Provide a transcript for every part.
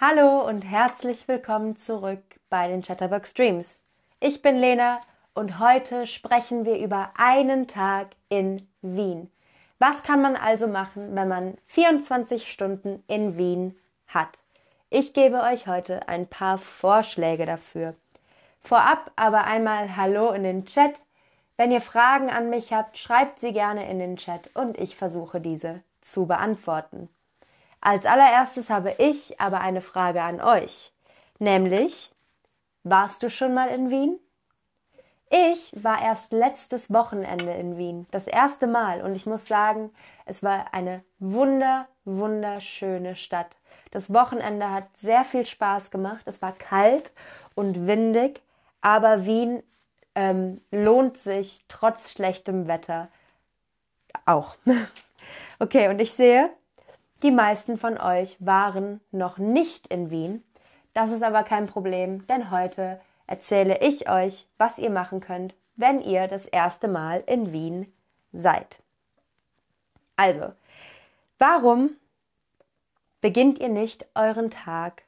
Hallo und herzlich willkommen zurück bei den Chatterbox Streams. Ich bin Lena und heute sprechen wir über einen Tag in Wien. Was kann man also machen, wenn man 24 Stunden in Wien hat? Ich gebe euch heute ein paar Vorschläge dafür. Vorab aber einmal Hallo in den Chat. Wenn ihr Fragen an mich habt, schreibt sie gerne in den Chat und ich versuche diese zu beantworten. Als allererstes habe ich aber eine Frage an euch, nämlich, warst du schon mal in Wien? Ich war erst letztes Wochenende in Wien, das erste Mal, und ich muss sagen, es war eine wunder, wunderschöne Stadt. Das Wochenende hat sehr viel Spaß gemacht. Es war kalt und windig, aber Wien ähm, lohnt sich trotz schlechtem Wetter auch. okay, und ich sehe, die meisten von euch waren noch nicht in Wien. Das ist aber kein Problem, denn heute erzähle ich euch, was ihr machen könnt, wenn ihr das erste Mal in Wien seid. Also, warum beginnt ihr nicht euren Tag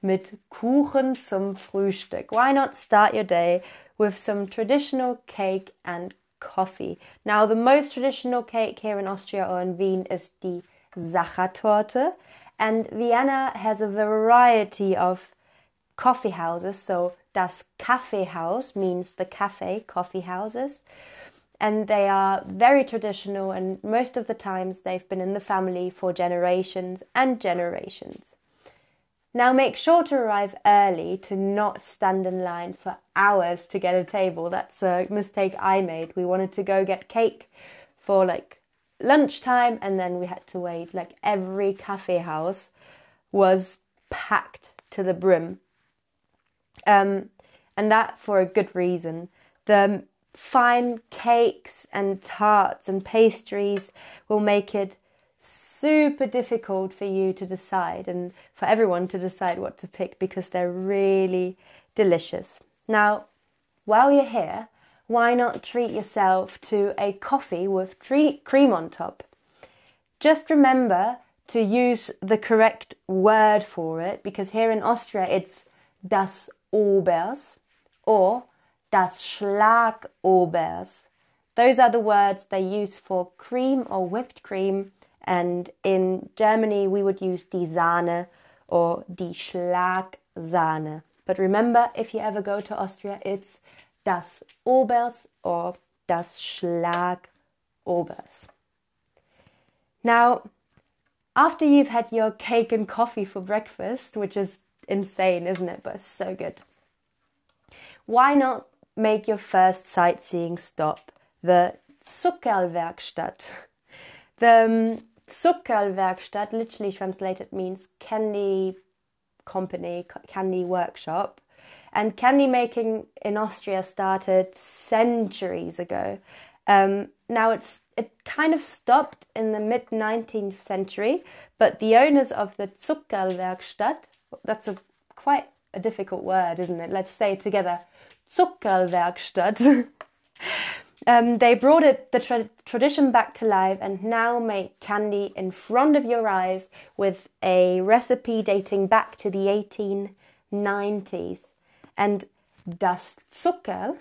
mit Kuchen zum Frühstück? Why not start your day with some traditional cake and coffee? Now, the most traditional cake here in Austria or in Wien is the Sachertorte, and Vienna has a variety of coffee houses. So das Kaffeehaus means the cafe coffee houses. And they are very traditional, and most of the times they've been in the family for generations and generations. Now make sure to arrive early to not stand in line for hours to get a table. That's a mistake I made. We wanted to go get cake for like lunchtime and then we had to wait. Like every cafe house was packed to the brim um, and that for a good reason. The fine cakes and tarts and pastries will make it super difficult for you to decide and for everyone to decide what to pick because they're really delicious. Now, while you're here, why not treat yourself to a coffee with cream on top? Just remember to use the correct word for it because here in Austria it's das Obers or das Schlagobers. Those are the words they use for cream or whipped cream, and in Germany we would use die Sahne or die Schlagsahne. But remember, if you ever go to Austria, it's das Obers or das Schlagobers. Now, after you've had your cake and coffee for breakfast, which is insane, isn't it? But so good. Why not make your first sightseeing stop the Zuckerlwerkstatt? The um, Zuckerlwerkstatt literally translated means candy company, candy workshop. And candy making in Austria started centuries ago. Um, now it's it kind of stopped in the mid 19th century, but the owners of the Zuckerlwerkstatt, that's a quite a difficult word, isn't it? Let's say it together. Zuckerlwerkstatt. um, they brought it, the tra- tradition back to life and now make candy in front of your eyes with a recipe dating back to the 1890s. And das Zucker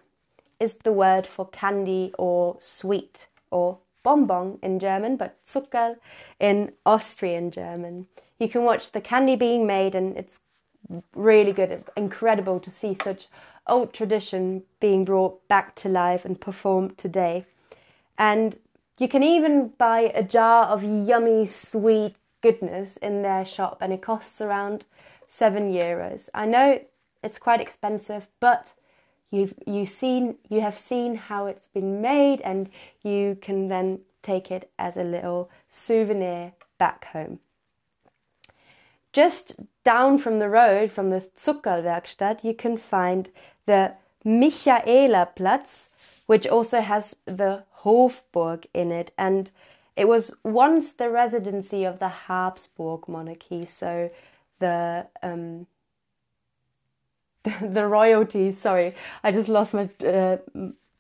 is the word for candy or sweet or bonbon in German, but Zuckerl in Austrian German. You can watch the candy being made, and it's really good, incredible to see such old tradition being brought back to life and performed today. And you can even buy a jar of yummy, sweet goodness in their shop, and it costs around seven euros. I know it's quite expensive, but you've you seen you have seen how it's been made, and you can then take it as a little souvenir back home. Just down from the road from the Zuckerlwerkstatt, you can find the Michaelerplatz, which also has the Hofburg in it, and it was once the residency of the Habsburg monarchy, so the um, the royalty. Sorry, I just lost my uh,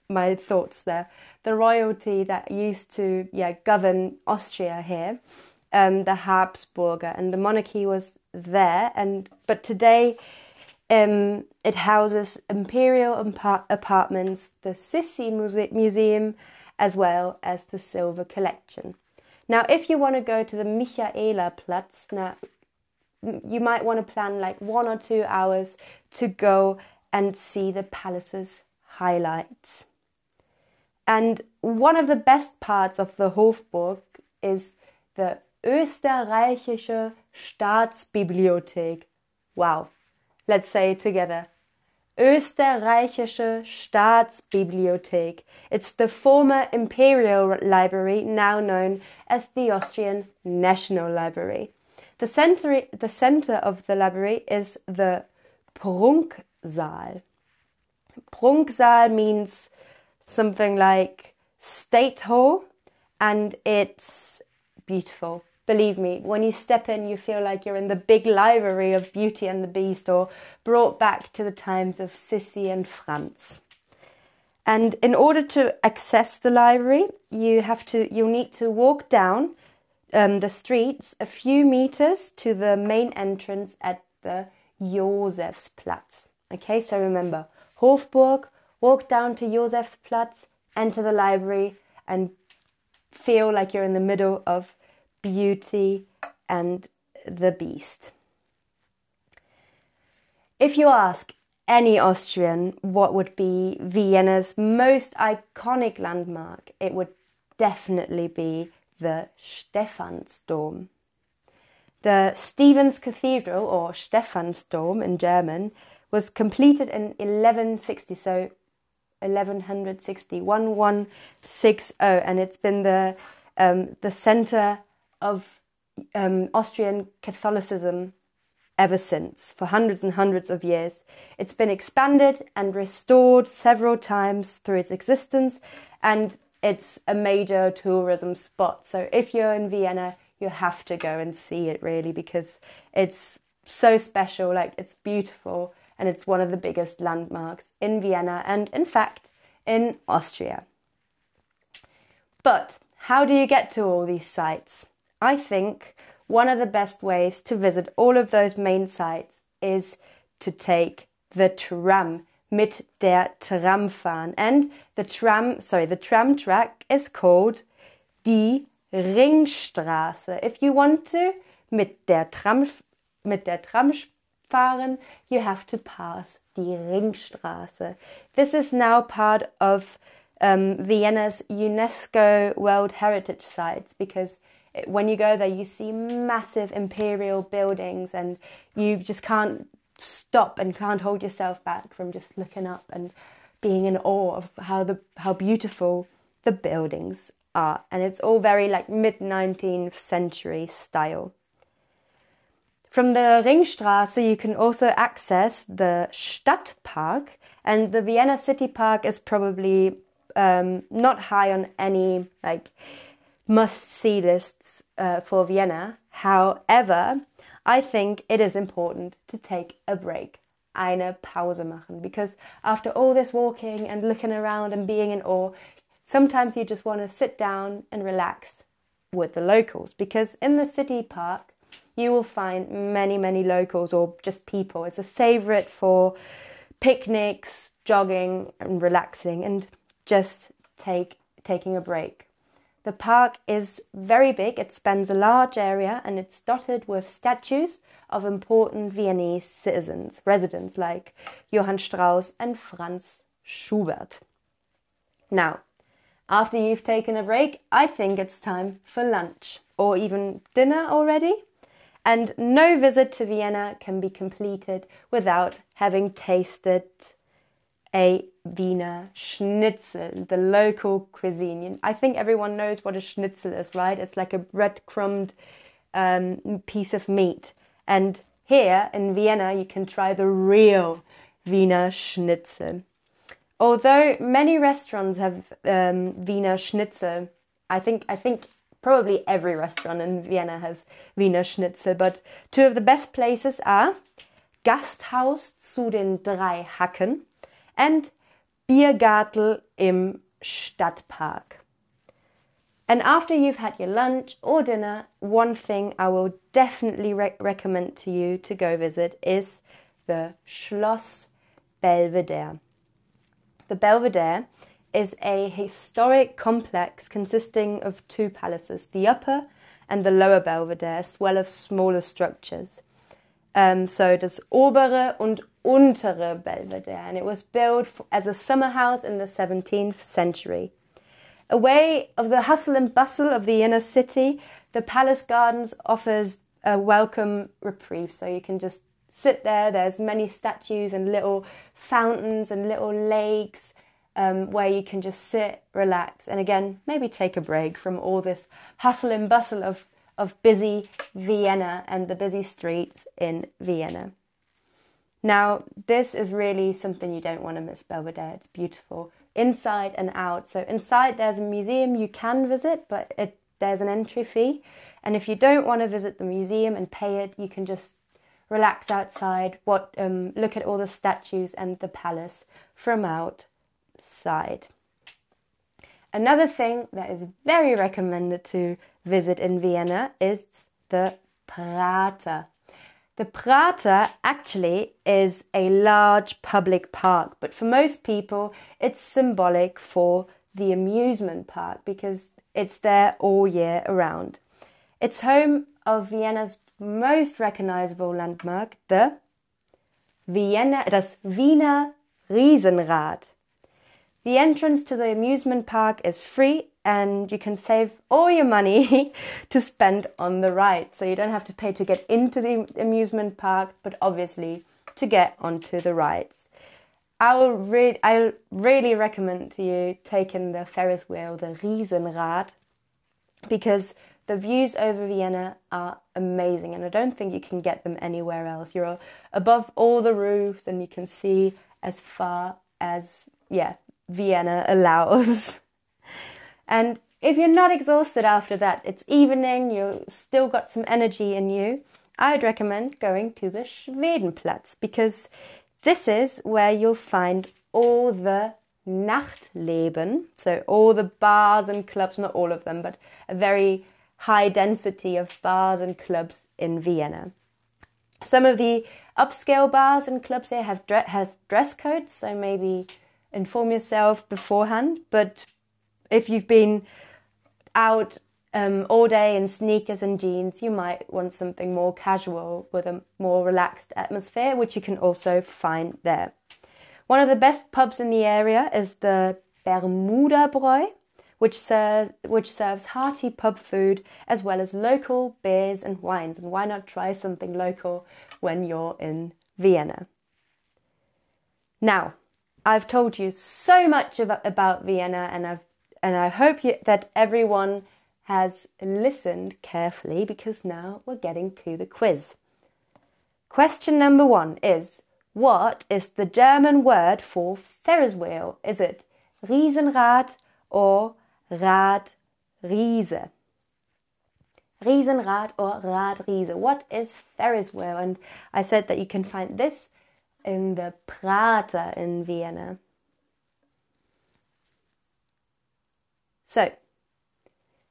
my thoughts there. The royalty that used to yeah govern Austria here, um, the Habsburger, and the monarchy was there, and but today um, it houses imperial apartments, the Sissi Muse- Museum, as well as the Silver Collection. Now, if you want to go to the Michaelerplatz, now you might want to plan like one or two hours to go and see the palace's highlights. And one of the best parts of the Hofburg is the Österreichische Staatsbibliothek. Wow. Let's say it together. Österreichische Staatsbibliothek. It's the former Imperial Library, now known as the Austrian National Library. The center, the center of the library is the Prunksaal. Prunksaal means something like State Hall, and it's beautiful. Believe me, when you step in, you feel like you're in the big library of Beauty and the Beast or brought back to the times of Sissi and Franz. And in order to access the library, you have to you'll need to walk down um, the streets a few meters to the main entrance at the Josefsplatz. Okay, so remember Hofburg, walk down to Josefsplatz, enter the library, and feel like you're in the middle of Beauty and the Beast. If you ask any Austrian what would be Vienna's most iconic landmark, it would definitely be the Stephansdom. The Stephen's Cathedral, or Stephansdom in German, was completed in 1160, so 1160, 1160, and it's been the, um, the center of um, Austrian Catholicism ever since, for hundreds and hundreds of years. It's been expanded and restored several times through its existence, and it's a major tourism spot. So if you're in Vienna, you have to go and see it really because it's so special, like it's beautiful, and it's one of the biggest landmarks in Vienna and, in fact, in Austria. But how do you get to all these sites? I think one of the best ways to visit all of those main sites is to take the tram mit der Tram fahren. And the tram, sorry, the tram track is called die Ringstraße. If you want to mit der Tram, mit der Tram fahren, you have to pass die Ringstraße. This is now part of um, Vienna's UNESCO World Heritage Sites because when you go there, you see massive imperial buildings, and you just can't stop and can't hold yourself back from just looking up and being in awe of how the how beautiful the buildings are. And it's all very like mid 19th century style. From the Ringstraße, you can also access the Stadtpark, and the Vienna City Park is probably um, not high on any like must see lists uh, for Vienna. However, I think it is important to take a break, eine Pause machen, because after all this walking and looking around and being in awe, sometimes you just want to sit down and relax with the locals. Because in the city park, you will find many, many locals or just people. It's a favorite for picnics, jogging, and relaxing, and just take taking a break. The park is very big, it spans a large area and it's dotted with statues of important Viennese citizens, residents like Johann Strauss and Franz Schubert. Now, after you've taken a break, I think it's time for lunch or even dinner already. And no visit to Vienna can be completed without having tasted a Wiener Schnitzel, the local cuisine. I think everyone knows what a schnitzel is, right? It's like a breadcrumbed um, piece of meat. And here in Vienna, you can try the real Wiener Schnitzel. Although many restaurants have um, Wiener Schnitzel, I think I think probably every restaurant in Vienna has Wiener Schnitzel, but two of the best places are Gasthaus zu den drei Hacken and Biergartel im Stadtpark. And after you've had your lunch or dinner, one thing I will definitely re- recommend to you to go visit is the Schloss Belvedere. The Belvedere is a historic complex consisting of two palaces, the upper and the lower Belvedere, as well as smaller structures. Um, so das obere und untere Belvedere, and it was built as a summer house in the 17th century. Away of the hustle and bustle of the inner city, the palace gardens offers a welcome reprieve. So you can just sit there. There's many statues and little fountains and little lakes um, where you can just sit, relax, and again maybe take a break from all this hustle and bustle of of busy Vienna and the busy streets in Vienna. Now, this is really something you don't want to miss, Belvedere. It's beautiful inside and out. So inside there's a museum you can visit, but it, there's an entry fee. And if you don't want to visit the museum and pay it, you can just relax outside, what, um, look at all the statues and the palace from outside. Another thing that is very recommended to visit in Vienna is the Prater. The Prater actually is a large public park, but for most people, it's symbolic for the amusement park because it's there all year around. It's home of Vienna's most recognizable landmark, the Vienna, das Wiener Riesenrad. The entrance to the amusement park is free and you can save all your money to spend on the ride. So you don't have to pay to get into the amusement park, but obviously to get onto the rides. I will re- I really recommend to you taking the Ferris wheel, the Riesenrad, because the views over Vienna are amazing, and I don't think you can get them anywhere else. You're above all the roofs, and you can see as far as yeah Vienna allows. And if you're not exhausted after that, it's evening, you've still got some energy in you, I would recommend going to the Schwedenplatz because this is where you'll find all the Nachtleben, so all the bars and clubs, not all of them, but a very high density of bars and clubs in Vienna. Some of the upscale bars and clubs here have, dre- have dress codes, so maybe inform yourself beforehand, but if you've been out um, all day in sneakers and jeans, you might want something more casual with a more relaxed atmosphere, which you can also find there. One of the best pubs in the area is the Bermuda Bräu, which, ser- which serves hearty pub food as well as local beers and wines. And why not try something local when you're in Vienna? Now, I've told you so much about, about Vienna and I've and I hope you, that everyone has listened carefully because now we're getting to the quiz. Question number one is What is the German word for Ferris wheel? Is it Riesenrad or Radriese? Riesenrad or Radriese? What is Ferris wheel? And I said that you can find this in the Prater in Vienna. So,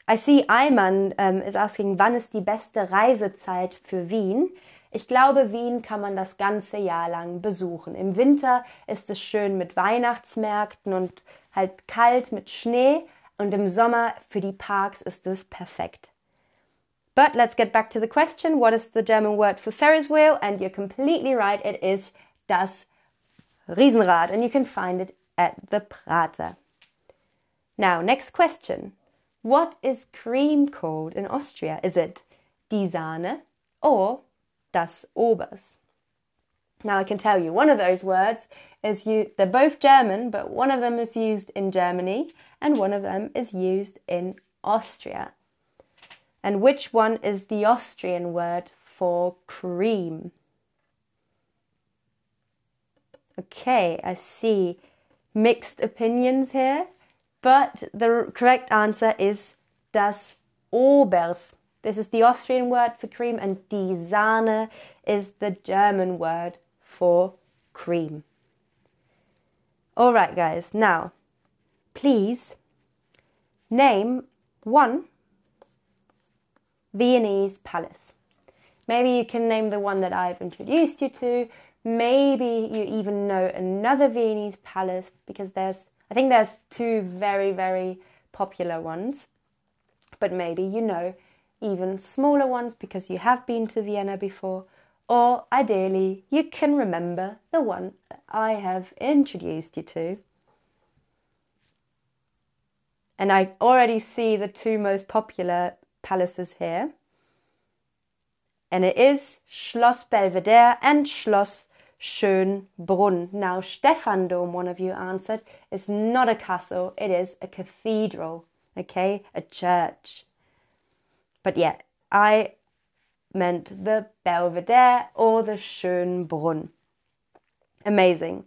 I see Ayman um, is asking, wann ist die beste Reisezeit für Wien? Ich glaube, Wien kann man das ganze Jahr lang besuchen. Im Winter ist es schön mit Weihnachtsmärkten und halt kalt mit Schnee und im Sommer für die Parks ist es perfekt. But let's get back to the question. What is the German word for Ferris wheel? And you're completely right. It is das Riesenrad and you can find it at the Prater. Now, next question. What is cream called in Austria? Is it die Sahne or das Obers? Now I can tell you one of those words is you they're both German, but one of them is used in Germany and one of them is used in Austria. And which one is the Austrian word for cream? Okay, I see mixed opinions here. But the correct answer is das Obers. This is the Austrian word for cream, and die Sahne is the German word for cream. All right, guys, now please name one Viennese palace. Maybe you can name the one that I've introduced you to. Maybe you even know another Viennese palace because there's, I think there's two very, very popular ones. But maybe you know even smaller ones because you have been to Vienna before. Or ideally, you can remember the one I have introduced you to. And I already see the two most popular palaces here. And it is Schloss Belvedere and Schloss Schönbrunn. Now, Stephansdom, one of you answered, is not a castle, it is a cathedral, okay, a church. But yeah, I meant the Belvedere or the Schönbrunn. Amazing.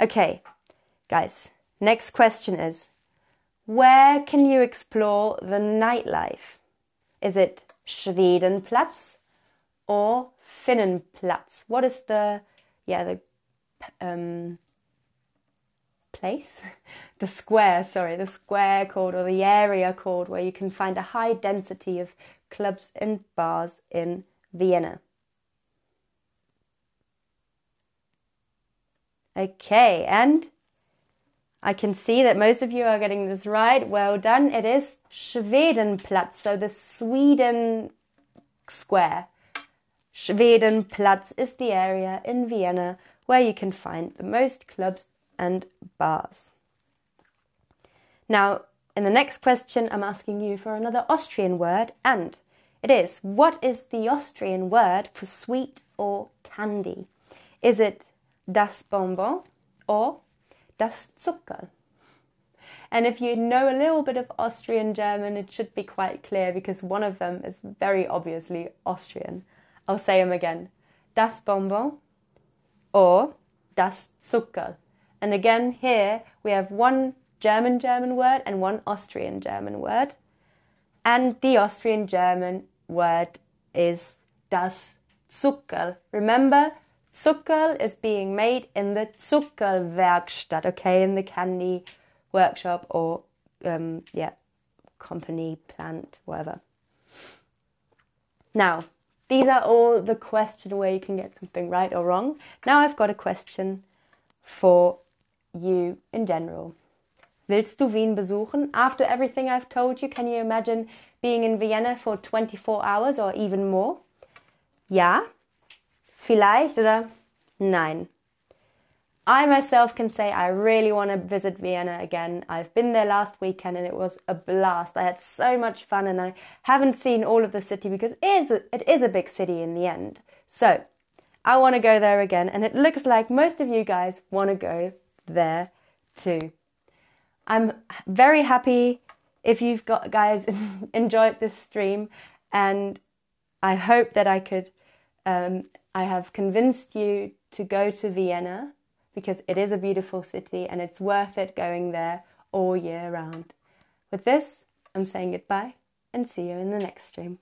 Okay, guys, next question is where can you explore the nightlife? Is it Schwedenplatz or Finnenplatz? What is the yeah the um, place, the square? Sorry, the square called or the area called where you can find a high density of clubs and bars in Vienna. Okay, and I can see that most of you are getting this right. Well done. It is Schwedenplatz, so the Sweden square. Schwedenplatz is the area in Vienna where you can find the most clubs and bars. Now, in the next question, I'm asking you for another Austrian word, and it is what is the Austrian word for sweet or candy? Is it das Bonbon or das Zuckerl. And if you know a little bit of Austrian German, it should be quite clear because one of them is very obviously Austrian. I'll say them again. Das Bonbon or das Zuckerl. And again, here we have one German German word and one Austrian German word. And the Austrian German word is das Zuckerl. Remember, Zuckerl is being made in the Zuckerlwerkstatt, okay, in the candy workshop or, um, yeah, company, plant, whatever. Now, these are all the question where you can get something right or wrong. Now I've got a question for you in general. Willst du Wien besuchen? After everything I've told you, can you imagine being in Vienna for 24 hours or even more? Ja, Vielleicht oder nein. I myself can say I really want to visit Vienna again. I've been there last weekend and it was a blast. I had so much fun and I haven't seen all of the city because it is a, it is a big city in the end. So, I want to go there again and it looks like most of you guys want to go there too. I'm very happy if you've got guys enjoyed this stream and I hope that I could um, I have convinced you to go to Vienna because it is a beautiful city and it's worth it going there all year round. With this, I'm saying goodbye and see you in the next stream.